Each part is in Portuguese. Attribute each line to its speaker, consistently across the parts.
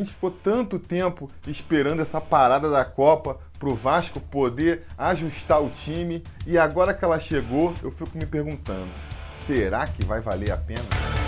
Speaker 1: gente ficou tanto tempo esperando essa parada da Copa para o Vasco poder ajustar o time e agora que ela chegou, eu fico me perguntando: será que vai valer a pena?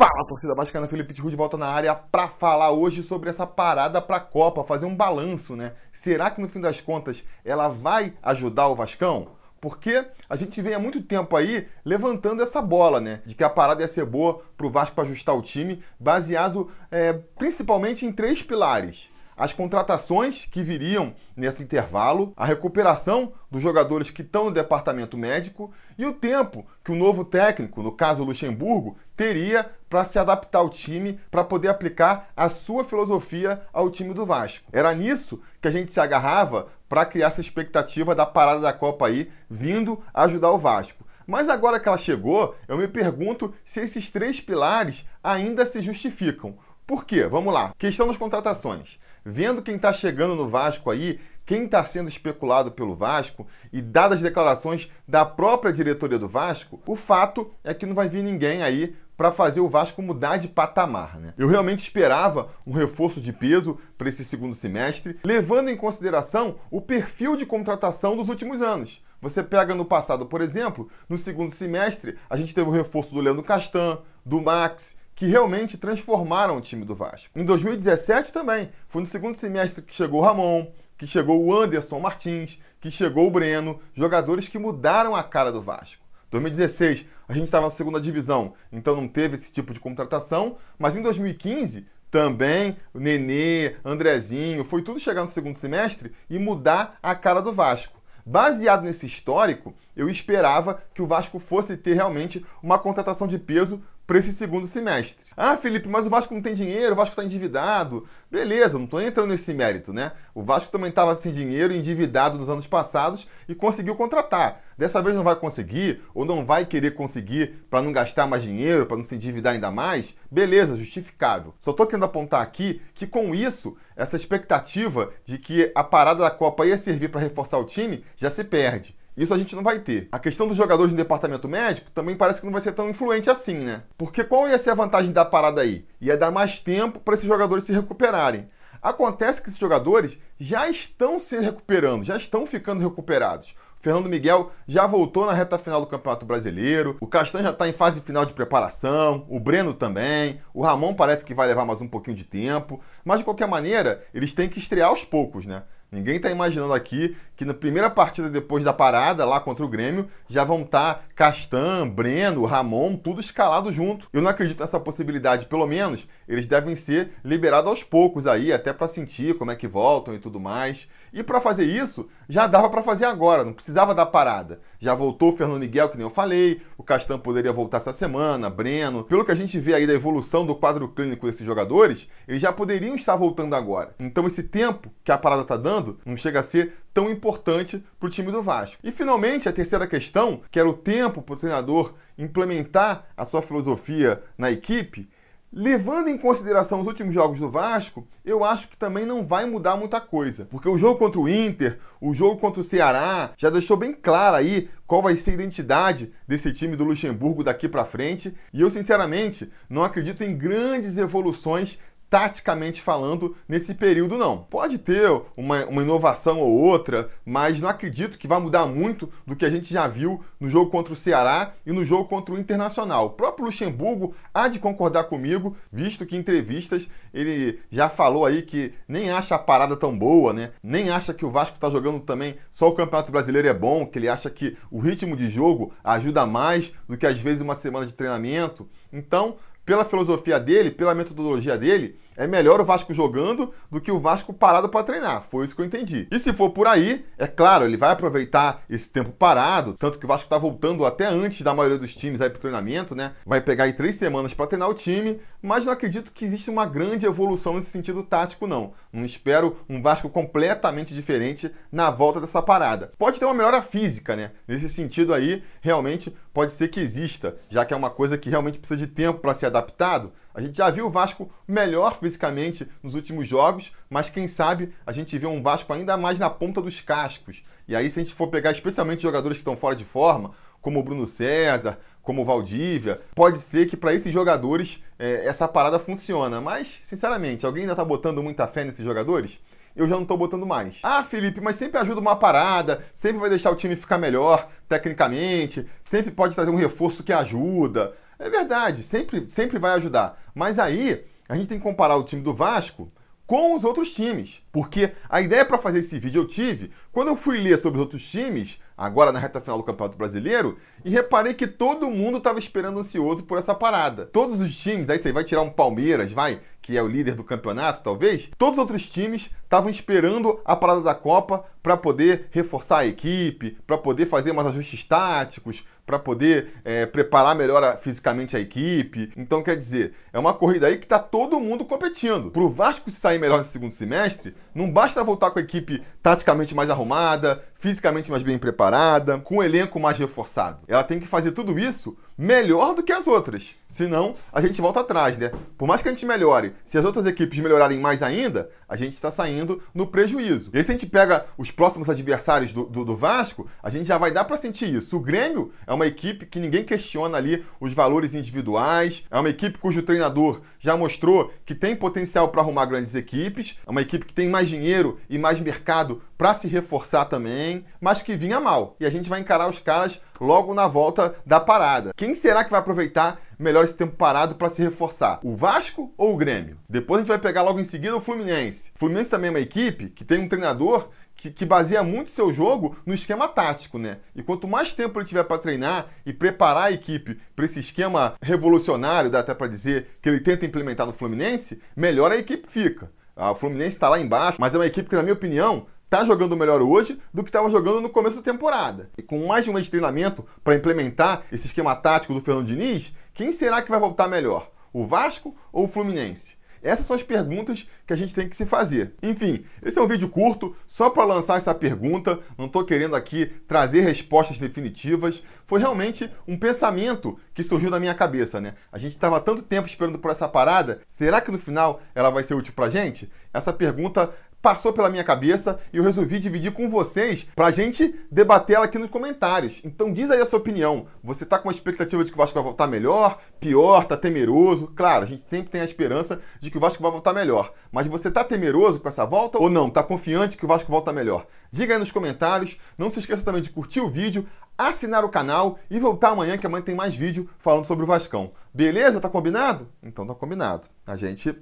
Speaker 1: Fala, torcida vascaína, Felipe Tiru de volta na área para falar hoje sobre essa parada para a Copa, fazer um balanço, né? Será que no fim das contas ela vai ajudar o Vascão? Porque a gente vem há muito tempo aí levantando essa bola, né? De que a parada ia ser boa para o Vasco ajustar o time, baseado é, principalmente em três pilares as contratações que viriam nesse intervalo, a recuperação dos jogadores que estão no departamento médico e o tempo que o novo técnico, no caso Luxemburgo, teria para se adaptar ao time, para poder aplicar a sua filosofia ao time do Vasco. Era nisso que a gente se agarrava para criar essa expectativa da parada da Copa aí, vindo ajudar o Vasco. Mas agora que ela chegou, eu me pergunto se esses três pilares ainda se justificam. Por quê? Vamos lá. Questão das contratações vendo quem está chegando no Vasco aí, quem está sendo especulado pelo Vasco e dadas as declarações da própria diretoria do Vasco, o fato é que não vai vir ninguém aí para fazer o Vasco mudar de patamar. Né? Eu realmente esperava um reforço de peso para esse segundo semestre, levando em consideração o perfil de contratação dos últimos anos. Você pega no passado, por exemplo, no segundo semestre, a gente teve o reforço do Leandro Castan, do Max, que realmente transformaram o time do Vasco. Em 2017 também, foi no segundo semestre que chegou o Ramon, que chegou o Anderson Martins, que chegou o Breno, jogadores que mudaram a cara do Vasco. 2016, a gente estava na segunda divisão, então não teve esse tipo de contratação, mas em 2015 também o Nenê, Andrezinho, foi tudo chegar no segundo semestre e mudar a cara do Vasco. Baseado nesse histórico, eu esperava que o Vasco fosse ter realmente uma contratação de peso para esse segundo semestre. Ah, Felipe, mas o Vasco não tem dinheiro, o Vasco está endividado. Beleza, não estou entrando nesse mérito, né? O Vasco também estava sem dinheiro, endividado nos anos passados e conseguiu contratar. Dessa vez não vai conseguir ou não vai querer conseguir para não gastar mais dinheiro, para não se endividar ainda mais. Beleza, justificável. Só estou querendo apontar aqui que com isso, essa expectativa de que a parada da Copa ia servir para reforçar o time já se perde. Isso a gente não vai ter. A questão dos jogadores no departamento médico também parece que não vai ser tão influente assim, né? Porque qual ia ser a vantagem da parada aí? Ia dar mais tempo para esses jogadores se recuperarem. Acontece que esses jogadores já estão se recuperando, já estão ficando recuperados. Fernando Miguel já voltou na reta final do Campeonato Brasileiro, o Castanho já está em fase final de preparação, o Breno também, o Ramon parece que vai levar mais um pouquinho de tempo, mas de qualquer maneira, eles têm que estrear aos poucos, né? Ninguém está imaginando aqui que na primeira partida depois da parada, lá contra o Grêmio, já vão estar tá Castan, Breno, Ramon, tudo escalado junto. Eu não acredito nessa possibilidade, pelo menos eles devem ser liberados aos poucos aí, até para sentir como é que voltam e tudo mais. E para fazer isso, já dava para fazer agora, não precisava da parada. Já voltou o Fernando Miguel, que nem eu falei, o Castan poderia voltar essa semana, Breno. Pelo que a gente vê aí da evolução do quadro clínico desses jogadores, eles já poderiam estar voltando agora. Então esse tempo que a parada está dando não chega a ser tão importante para o time do Vasco. E finalmente, a terceira questão, que era o tempo para o treinador implementar a sua filosofia na equipe, Levando em consideração os últimos jogos do Vasco, eu acho que também não vai mudar muita coisa. Porque o jogo contra o Inter, o jogo contra o Ceará, já deixou bem claro aí qual vai ser a identidade desse time do Luxemburgo daqui para frente. E eu, sinceramente, não acredito em grandes evoluções taticamente falando, nesse período, não. Pode ter uma, uma inovação ou outra, mas não acredito que vai mudar muito do que a gente já viu no jogo contra o Ceará e no jogo contra o Internacional. O próprio Luxemburgo há de concordar comigo, visto que em entrevistas ele já falou aí que nem acha a parada tão boa, né? Nem acha que o Vasco está jogando também só o Campeonato Brasileiro é bom, que ele acha que o ritmo de jogo ajuda mais do que às vezes uma semana de treinamento. Então, pela filosofia dele, pela metodologia dele, é melhor o Vasco jogando do que o Vasco parado para treinar. Foi isso que eu entendi. E se for por aí, é claro, ele vai aproveitar esse tempo parado, tanto que o Vasco está voltando até antes da maioria dos times aí pro treinamento, né? Vai pegar aí três semanas para treinar o time, mas não acredito que exista uma grande evolução nesse sentido tático, não. Não espero um Vasco completamente diferente na volta dessa parada. Pode ter uma melhora física, né? Nesse sentido aí, realmente pode ser que exista, já que é uma coisa que realmente precisa de tempo para ser adaptado. A gente já viu o Vasco melhor fisicamente nos últimos jogos, mas quem sabe a gente vê um Vasco ainda mais na ponta dos cascos. E aí, se a gente for pegar especialmente jogadores que estão fora de forma, como o Bruno César, como o Valdívia, pode ser que para esses jogadores é, essa parada funciona. Mas, sinceramente, alguém ainda está botando muita fé nesses jogadores? eu já não estou botando mais. Ah, Felipe, mas sempre ajuda uma parada, sempre vai deixar o time ficar melhor tecnicamente, sempre pode trazer um reforço que ajuda. É verdade, sempre, sempre vai ajudar. Mas aí a gente tem que comparar o time do Vasco com os outros times. Porque a ideia para fazer esse vídeo eu tive quando eu fui ler sobre os outros times, agora na reta final do Campeonato Brasileiro, e reparei que todo mundo estava esperando ansioso por essa parada. Todos os times, aí você vai tirar um Palmeiras, vai, que é o líder do campeonato, talvez, todos os outros times estavam esperando a parada da Copa para poder reforçar a equipe, para poder fazer mais ajustes táticos, para poder é, preparar melhor fisicamente a equipe. Então, quer dizer, é uma corrida aí que está todo mundo competindo. Para o Vasco sair melhor no segundo semestre, não basta voltar com a equipe taticamente mais arrumada, fisicamente mais bem preparada, com o elenco mais reforçado. Ela tem que fazer tudo isso melhor do que as outras. Senão, a gente volta atrás, né? Por mais que a gente melhore, se as outras equipes melhorarem mais ainda, a gente está saindo no prejuízo. E aí, se a gente pega os próximos adversários do, do, do Vasco, a gente já vai dar para sentir isso. O Grêmio é uma equipe que ninguém questiona ali os valores individuais, é uma equipe cujo treinador já mostrou que tem potencial para arrumar grandes equipes, é uma equipe que tem mais dinheiro e mais mercado para se reforçar também, mas que vinha mal. E a gente vai encarar os caras logo na volta da parada. Quem será que vai aproveitar melhor esse tempo parado para se reforçar? O Vasco ou o Grêmio? Depois a gente vai pegar logo em seguida o Fluminense. O Fluminense também é uma equipe que tem um treinador que, que, baseia muito seu jogo no esquema tático, né? E quanto mais tempo ele tiver para treinar e preparar a equipe para esse esquema revolucionário, dá até para dizer, que ele tenta implementar no Fluminense, melhor a equipe fica. Ah, o Fluminense está lá embaixo, mas é uma equipe que, na minha opinião, está jogando melhor hoje do que estava jogando no começo da temporada. E com mais de um mês de treinamento para implementar esse esquema tático do Fernando Diniz, quem será que vai voltar melhor? O Vasco ou o Fluminense? Essas são as perguntas que a gente tem que se fazer. Enfim, esse é um vídeo curto, só para lançar essa pergunta. Não estou querendo aqui trazer respostas definitivas. Foi realmente um pensamento que surgiu na minha cabeça, né? A gente estava tanto tempo esperando por essa parada. Será que no final ela vai ser útil para gente? Essa pergunta passou pela minha cabeça e eu resolvi dividir com vocês pra gente debater ela aqui nos comentários. Então diz aí a sua opinião. Você tá com a expectativa de que o Vasco vai voltar melhor, pior, tá temeroso? Claro, a gente sempre tem a esperança de que o Vasco vai voltar melhor. Mas você tá temeroso com essa volta ou não? Tá confiante que o Vasco volta melhor? Diga aí nos comentários. Não se esqueça também de curtir o vídeo, assinar o canal e voltar amanhã que amanhã tem mais vídeo falando sobre o Vascão. Beleza? Tá combinado? Então tá combinado. A gente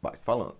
Speaker 1: vai se falando.